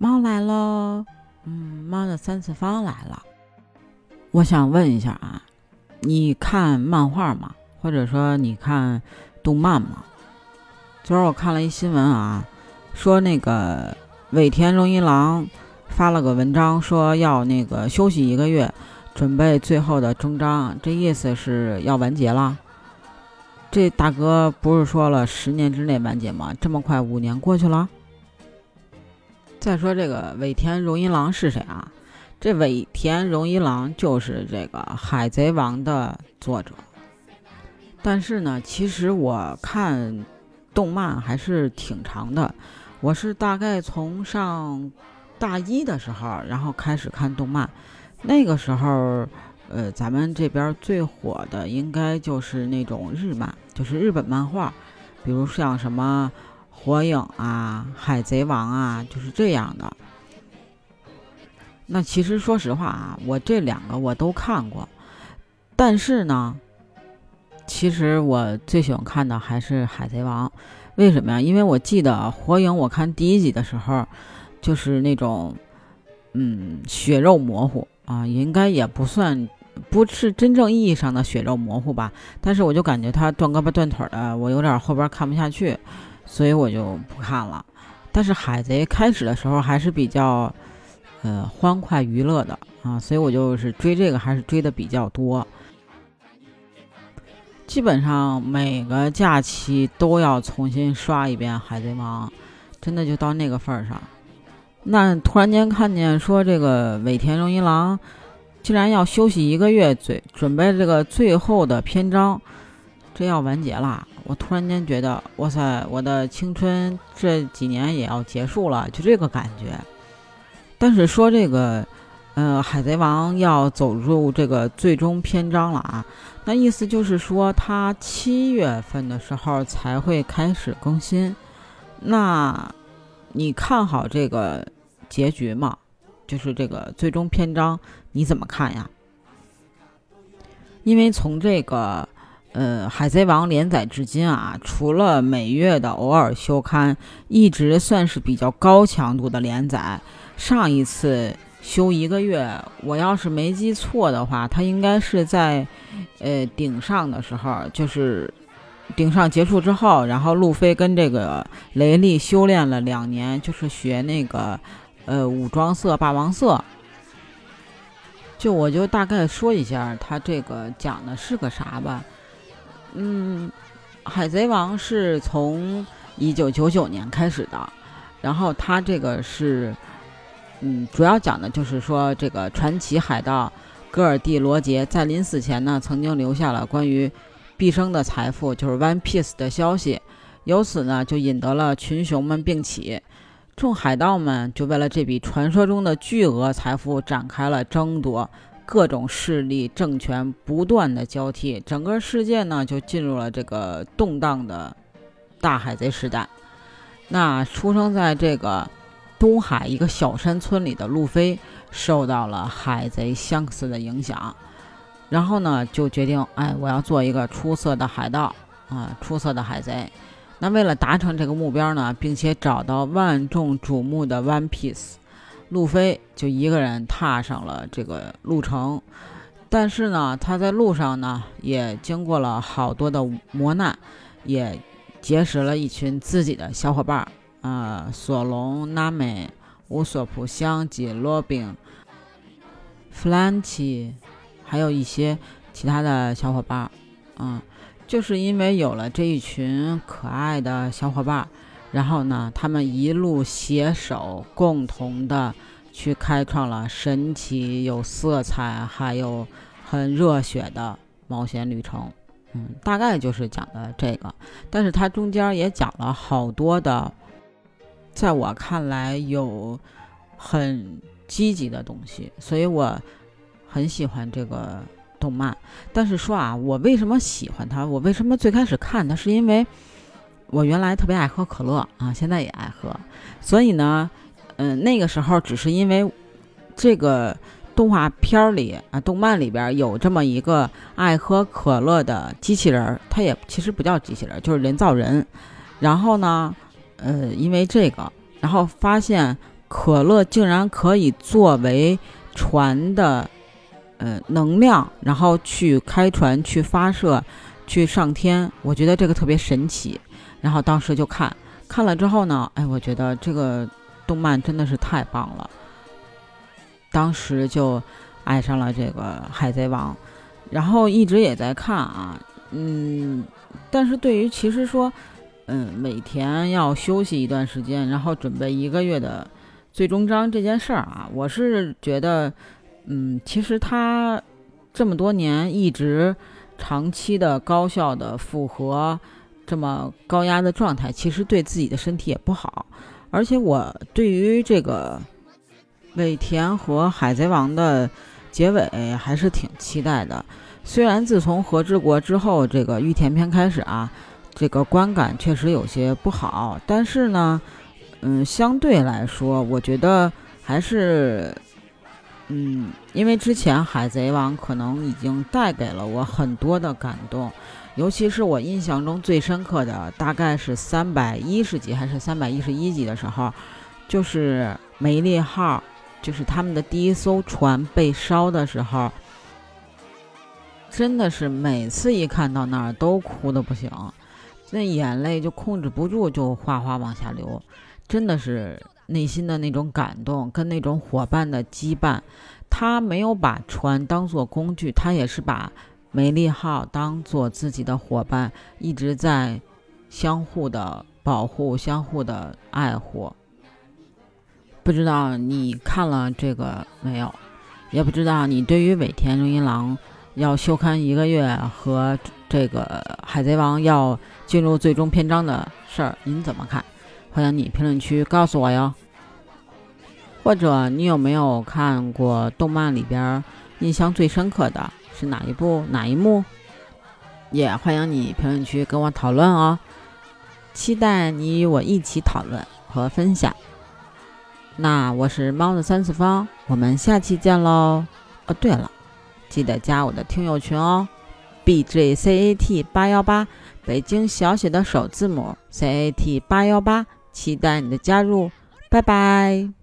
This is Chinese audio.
猫来喽，嗯，猫的三次方来了。我想问一下啊，你看漫画吗？或者说你看动漫吗？昨儿我看了一新闻啊，说那个尾田荣一郎发了个文章，说要那个休息一个月，准备最后的终章。这意思是要完结了。这大哥不是说了十年之内完结吗？这么快五年过去了。再说这个尾田荣一郎是谁啊？这尾田荣一郎就是这个《海贼王》的作者。但是呢，其实我看动漫还是挺长的。我是大概从上大一的时候，然后开始看动漫。那个时候。呃，咱们这边最火的应该就是那种日漫，就是日本漫画，比如像什么火影啊、海贼王啊，就是这样的。那其实说实话啊，我这两个我都看过，但是呢，其实我最喜欢看的还是海贼王。为什么呀？因为我记得火影，我看第一集的时候，就是那种嗯血肉模糊啊，应该也不算。不是真正意义上的血肉模糊吧，但是我就感觉他断胳膊断腿的，我有点后边看不下去，所以我就不看了。但是海贼开始的时候还是比较，呃，欢快娱乐的啊，所以我就是追这个还是追的比较多，基本上每个假期都要重新刷一遍海贼王，真的就到那个份儿上。那突然间看见说这个尾田荣一郎。竟然要休息一个月，最准备这个最后的篇章，这要完结了。我突然间觉得，哇塞，我的青春这几年也要结束了，就这个感觉。但是说这个，呃，海贼王要走入这个最终篇章了啊，那意思就是说，它七月份的时候才会开始更新。那你看好这个结局吗？就是这个最终篇章，你怎么看呀？因为从这个呃《海贼王》连载至今啊，除了每月的偶尔休刊，一直算是比较高强度的连载。上一次休一个月，我要是没记错的话，它应该是在呃顶上的时候，就是顶上结束之后，然后路飞跟这个雷利修炼了两年，就是学那个。呃，武装色、霸王色，就我就大概说一下，它这个讲的是个啥吧。嗯，海贼王是从一九九九年开始的，然后它这个是，嗯，主要讲的就是说，这个传奇海盗戈尔蒂罗杰在临死前呢，曾经留下了关于毕生的财富，就是 One Piece 的消息，由此呢，就引得了群雄们并起。众海盗们就为了这笔传说中的巨额财富展开了争夺，各种势力政权不断的交替，整个世界呢就进入了这个动荡的大海贼时代。那出生在这个东海一个小山村里的路飞，受到了海贼香克斯的影响，然后呢就决定，哎，我要做一个出色的海盗啊，出色的海贼。那为了达成这个目标呢，并且找到万众瞩目的 One Piece，路飞就一个人踏上了这个路程。但是呢，他在路上呢也经过了好多的磨难，也结识了一群自己的小伙伴儿啊，索隆、娜美、乌索普、香吉、罗宾、弗兰奇，还有一些其他的小伙伴儿，嗯。就是因为有了这一群可爱的小伙伴儿，然后呢，他们一路携手，共同的去开创了神奇、有色彩，还有很热血的冒险旅程。嗯，大概就是讲的这个，但是它中间也讲了好多的，在我看来有很积极的东西，所以我很喜欢这个。动漫，但是说啊，我为什么喜欢它？我为什么最开始看它？是因为我原来特别爱喝可乐啊，现在也爱喝。所以呢，嗯，那个时候只是因为这个动画片里啊，动漫里边有这么一个爱喝可乐的机器人，它也其实不叫机器人，就是人造人。然后呢，呃，因为这个，然后发现可乐竟然可以作为船的呃能量，然后去开船、去发射、去上天。我觉得这个特别神奇。然后当时就看，看了之后呢，哎，我觉得这个动漫真的是太棒了。当时就爱上了这个《海贼王》，然后一直也在看啊，嗯，但是对于其实说，嗯，每天要休息一段时间，然后准备一个月的最终章这件事儿啊，我是觉得，嗯，其实他这么多年一直长期的高效的复合，这么高压的状态，其实对自己的身体也不好，而且我对于这个。尾田和海贼王的结尾还是挺期待的。虽然自从和之国之后，这个御田篇开始啊，这个观感确实有些不好，但是呢，嗯，相对来说，我觉得还是，嗯，因为之前海贼王可能已经带给了我很多的感动，尤其是我印象中最深刻的，大概是三百一十集还是三百一十一集的时候，就是梅利号。就是他们的第一艘船被烧的时候，真的是每次一看到那儿都哭的不行，那眼泪就控制不住，就哗哗往下流。真的是内心的那种感动，跟那种伙伴的羁绊。他没有把船当做工具，他也是把梅丽号当做自己的伙伴，一直在相互的保护，相互的爱护。不知道你看了这个没有？也不知道你对于尾田荣一郎要休刊一个月和这个海贼王要进入最终篇章的事儿，您怎么看？欢迎你评论区告诉我哟。或者你有没有看过动漫里边印象最深刻的是哪一部哪一幕？也欢迎你评论区跟我讨论哦。期待你与我一起讨论和分享。那我是猫的三次方，我们下期见喽！哦，对了，记得加我的听友群哦，B J C A T 八幺八，北京小写的首字母 C A T 八幺八，期待你的加入，拜拜。